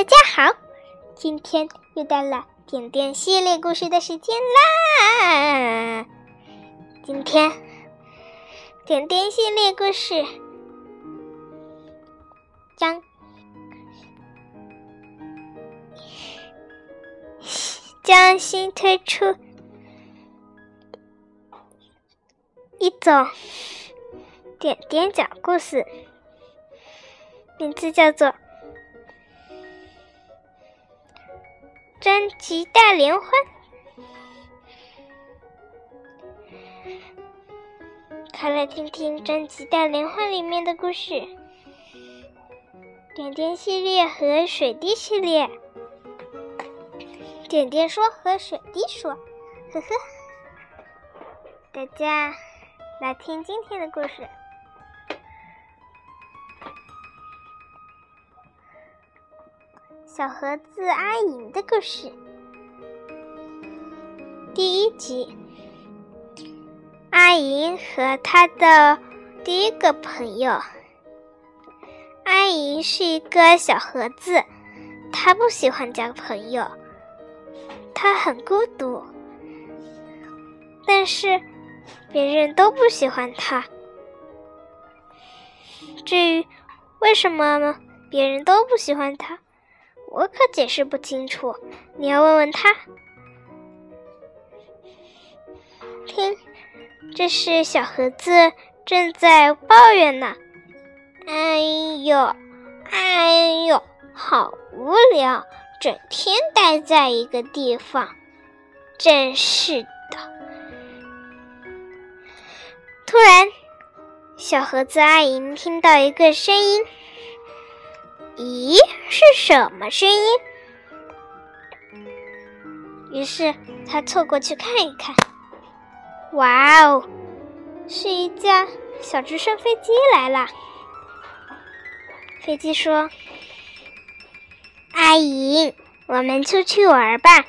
大家好，今天又到了点点系列故事的时间啦！今天点点系列故事将将新推出一种点点讲故事，名字叫做。专辑大联欢，快来听听专辑大联欢里面的故事。点点系列和水滴系列，点点说和水滴说，呵呵。大家来听今天的故事。小盒子阿莹的故事，第一集。阿莹和她的第一个朋友。阿莹是一个小盒子，她不喜欢交朋友，她很孤独，但是别人都不喜欢她。至于为什么别人都不喜欢她？我可解释不清楚，你要问问他。听，这是小盒子正在抱怨呢。哎呦，哎呦，好无聊，整天待在一个地方，真是的。突然，小盒子阿姨听到一个声音。咦，是什么声音？于是他凑过去看一看。哇哦，是一架小直升飞机来了。飞机说：“阿姨，我们出去玩吧。”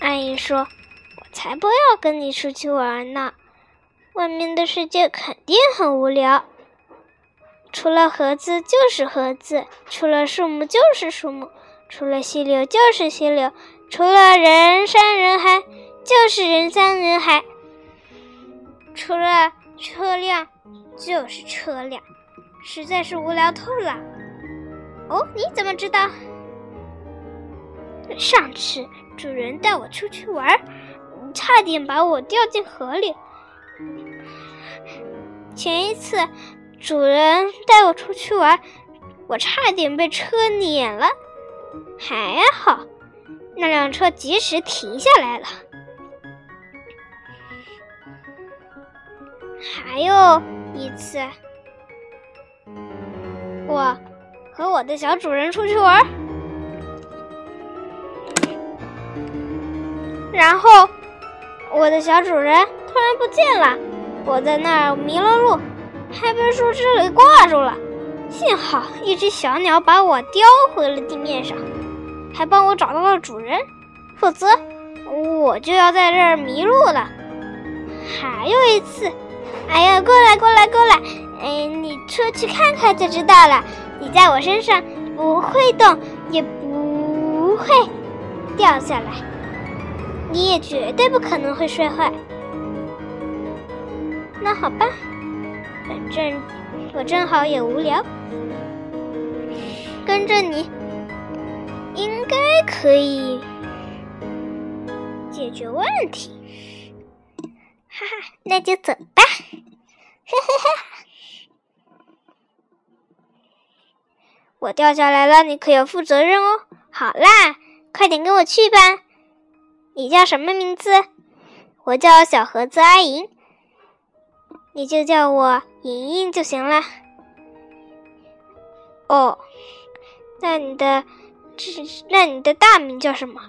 阿姨说：“我才不要跟你出去玩呢，外面的世界肯定很无聊。”除了盒子就是盒子，除了树木就是树木，除了溪流就是溪流，除了人山人海就是人山人海，除了车辆就是车辆，实在是无聊透了。哦，你怎么知道？上次主人带我出去玩，差点把我掉进河里。前一次。主人带我出去玩，我差点被车碾了，还好那辆车及时停下来了。还有一次，我和我的小主人出去玩，然后我的小主人突然不见了，我在那儿迷了路。还被树枝给挂住了，幸好一只小鸟把我叼回了地面上，还帮我找到了主人，否则我就要在这儿迷路了。还有一次，哎呀，过来过来过来，哎，你出去看看就知道了。你在我身上不会动，也不会掉下来，你也绝对不可能会摔坏。那好吧。正我正好也无聊，跟着你应该可以解决问题。哈哈，那就走吧。哈哈哈！我掉下来了，你可要负责任哦。好啦，快点跟我去吧。你叫什么名字？我叫小盒子阿银。你就叫我莹莹就行了。哦，那你的这那你的大名叫什么？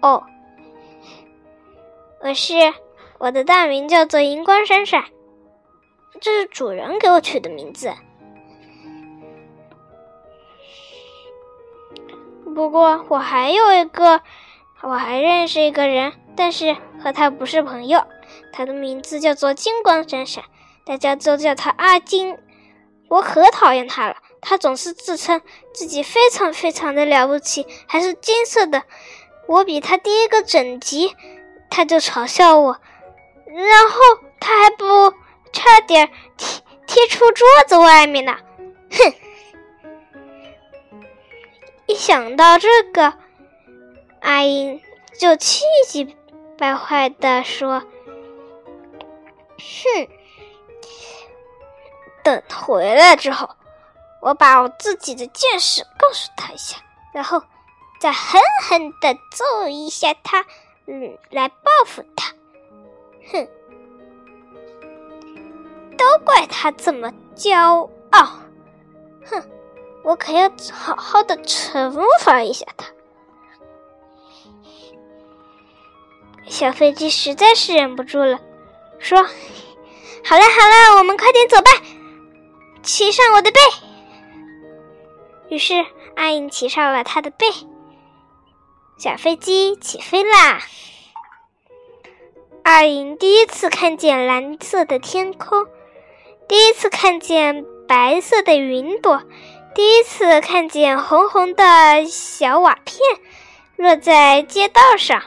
哦，我是我的大名叫做银光闪闪，这是主人给我取的名字。不过我还有一个，我还认识一个人，但是和他不是朋友。他的名字叫做金光闪闪，大家都叫他阿金。我可讨厌他了，他总是自称自己非常非常的了不起，还是金色的。我比他低一个整级，他就嘲笑我，然后他还不差点踢踢出桌子外面呢。哼！一想到这个，阿英就气急败坏地说：“哼！等回来之后，我把我自己的见识告诉他一下，然后再狠狠的揍一下他，嗯，来报复他。哼！都怪他这么骄傲。”哼，我可要好好的惩罚一下他。小飞机实在是忍不住了，说：“好了好了，我们快点走吧，骑上我的背。”于是阿影骑上了他的背，小飞机起飞啦。阿影第一次看见蓝色的天空，第一次看见。白色的云朵，第一次看见红红的小瓦片落在街道上，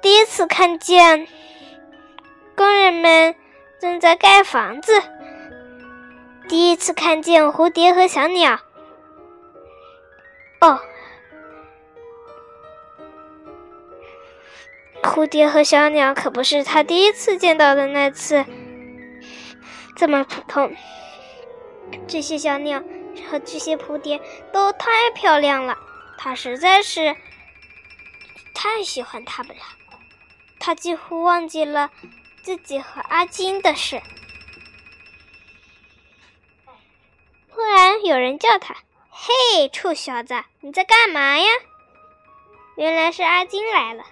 第一次看见工人们正在盖房子，第一次看见蝴蝶和小鸟。哦，蝴蝶和小鸟可不是他第一次见到的那次。这么普通，这些小鸟和这些蝴蝶都太漂亮了，他实在是太喜欢它们了。他几乎忘记了自己和阿金的事。忽然有人叫他：“嘿，臭小子，你在干嘛呀？”原来是阿金来了，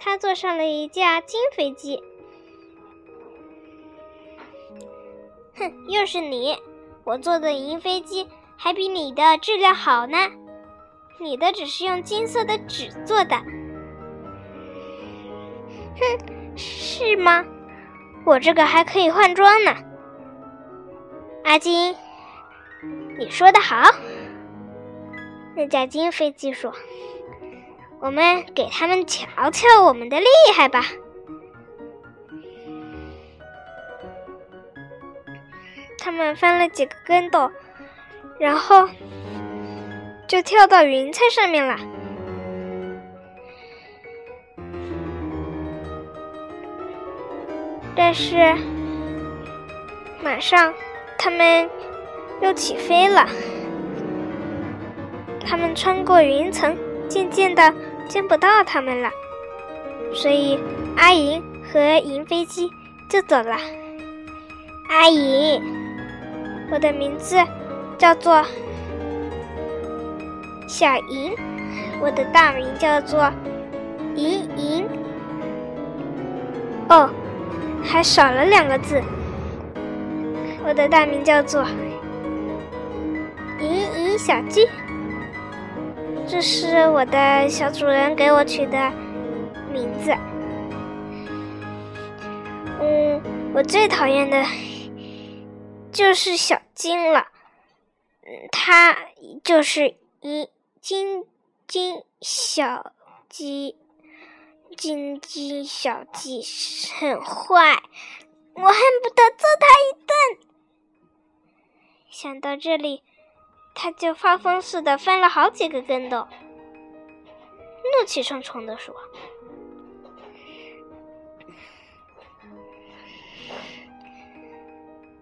他坐上了一架金飞机。哼，又是你！我做的银飞机还比你的质量好呢。你的只是用金色的纸做的。哼，是吗？我这个还可以换装呢。阿金，你说的好。那架金飞机说：“我们给他们瞧瞧我们的厉害吧。”他们翻了几个跟斗，然后就跳到云彩上面了。但是马上他们又起飞了。他们穿过云层，渐渐的见不到他们了。所以阿银和银飞机就走了。阿银。我的名字叫做小银，我的大名叫做银银。哦，还少了两个字。我的大名叫做银银小鸡，这是我的小主人给我取的名字。嗯，我最讨厌的。就是小金了，嗯，它就是一金金小鸡，金金小鸡很坏，我恨不得揍它一顿。想到这里，他就发疯似的翻了好几个跟斗，怒气冲冲的说。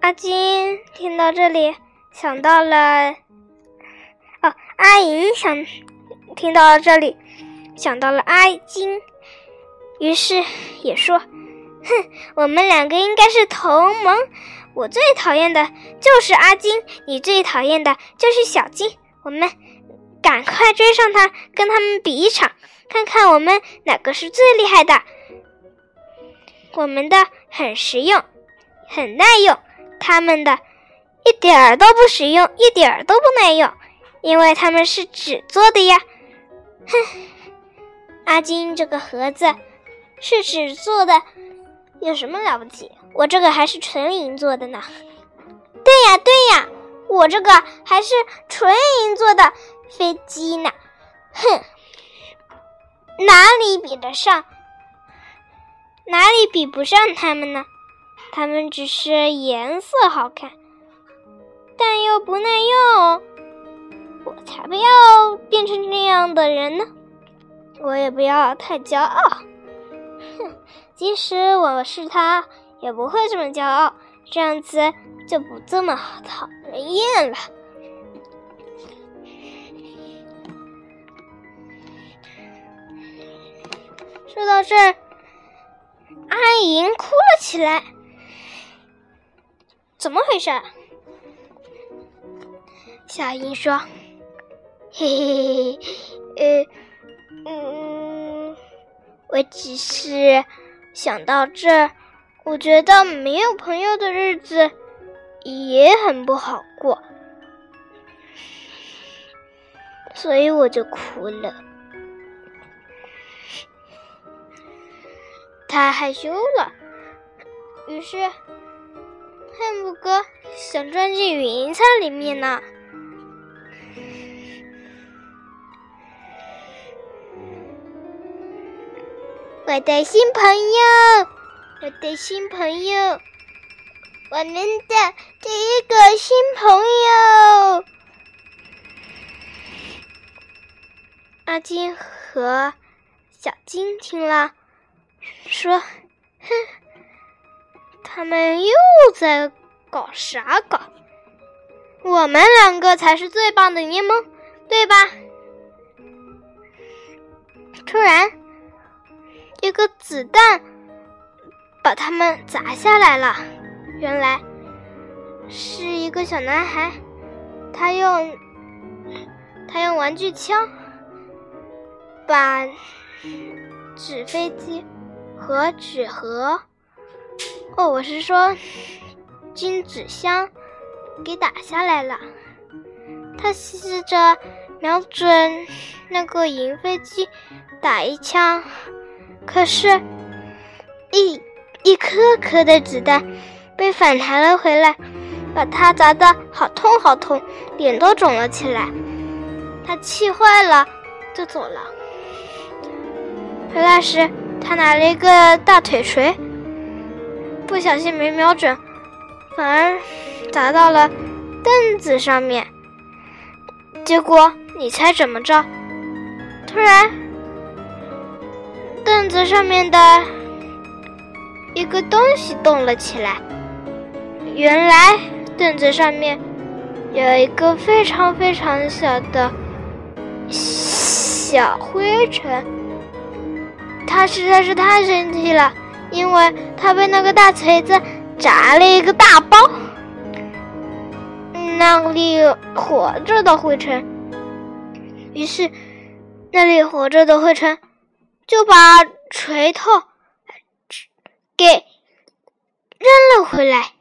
阿金听到这里，想到了哦，阿银想听到了这里，想到了阿金，于是也说：“哼，我们两个应该是同盟。我最讨厌的就是阿金，你最讨厌的就是小金。我们赶快追上他，跟他们比一场，看看我们哪个是最厉害的。我们的很实用，很耐用。”他们的一点儿都不实用，一点儿都不耐用，因为他们是纸做的呀。哼，阿金这个盒子是纸做的，有什么了不起？我这个还是纯银做的呢。对呀，对呀，我这个还是纯银做的飞机呢，哼，哪里比得上？哪里比不上他们呢？他们只是颜色好看，但又不耐用。我才不要变成这样的人呢！我也不要太骄傲。哼，即使我是他，也不会这么骄傲。这样子就不这么讨人厌了。说到这儿，阿银哭了起来。怎么回事？小英说：“嘿嘿嘿，呃，嗯，我只是想到这儿。”我觉得没有朋友的日子也很不好过，所以我就哭了。他害羞了，于是汉姆哥想钻进云彩里面呢。我的新朋友。我的新朋友，我们的第一个新朋友，阿金和小金听了，说：“哼，他们又在搞啥搞？我们两个才是最棒的联盟，对吧？”突然，一个子弹。把他们砸下来了。原来是一个小男孩，他用他用玩具枪把纸飞机和纸盒，哦，我是说金纸箱给打下来了。他试着瞄准那个银飞机打一枪，可是，一。一颗颗的子弹被反弹了回来，把他砸得好痛好痛，脸都肿了起来。他气坏了，就走了。回来时，他拿了一个大腿锤，不小心没瞄准，反而砸到了凳子上面。结果，你猜怎么着？突然，凳子上面的。一个东西动了起来，原来凳子上面有一个非常非常小的小灰尘，它实在是太神奇了，因为它被那个大锤子砸了一个大包，那里活着的灰尘，于是那里活着的灰尘就把锤头。给扔了回来，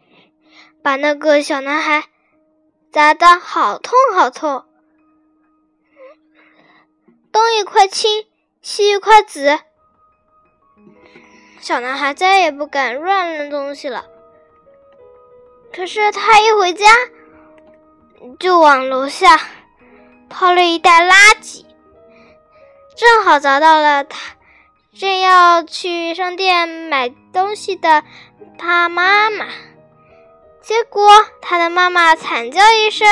把那个小男孩砸得好痛好痛。东一块青，西一块紫，小男孩再也不敢乱扔东西了。可是他一回家，就往楼下抛了一袋垃圾，正好砸到了他。正要去商店买东西的他妈妈，结果他的妈妈惨叫一声，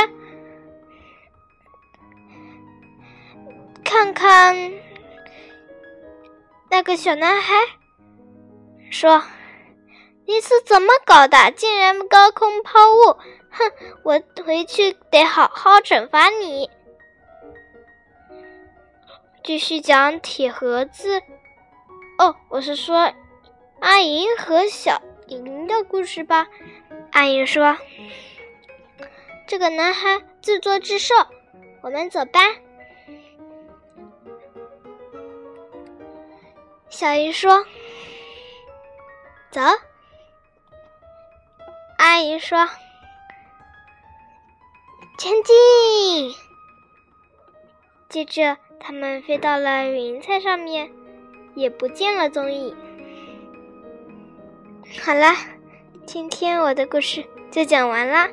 看看那个小男孩，说：“你是怎么搞的？竟然高空抛物！哼，我回去得好好惩罚你。”继续讲铁盒子。哦，我是说阿银和小银的故事吧。阿银说：“这个男孩自作自受，我们走吧。”小银说：“走。”阿银说：“前进。”接着，他们飞到了云彩上面。也不见了踪影。好啦，今天我的故事就讲完啦。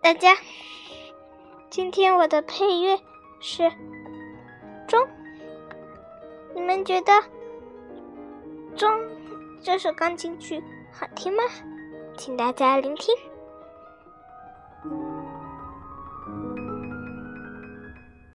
大家，今天我的配乐是钟，你们觉得钟这首钢琴曲好听吗？请大家聆听。